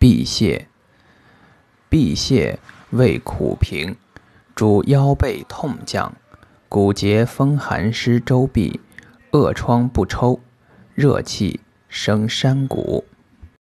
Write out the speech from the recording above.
辟泻，辟泻味苦平，主腰背痛降，骨节风寒湿周痹，恶疮不抽，热气生山谷。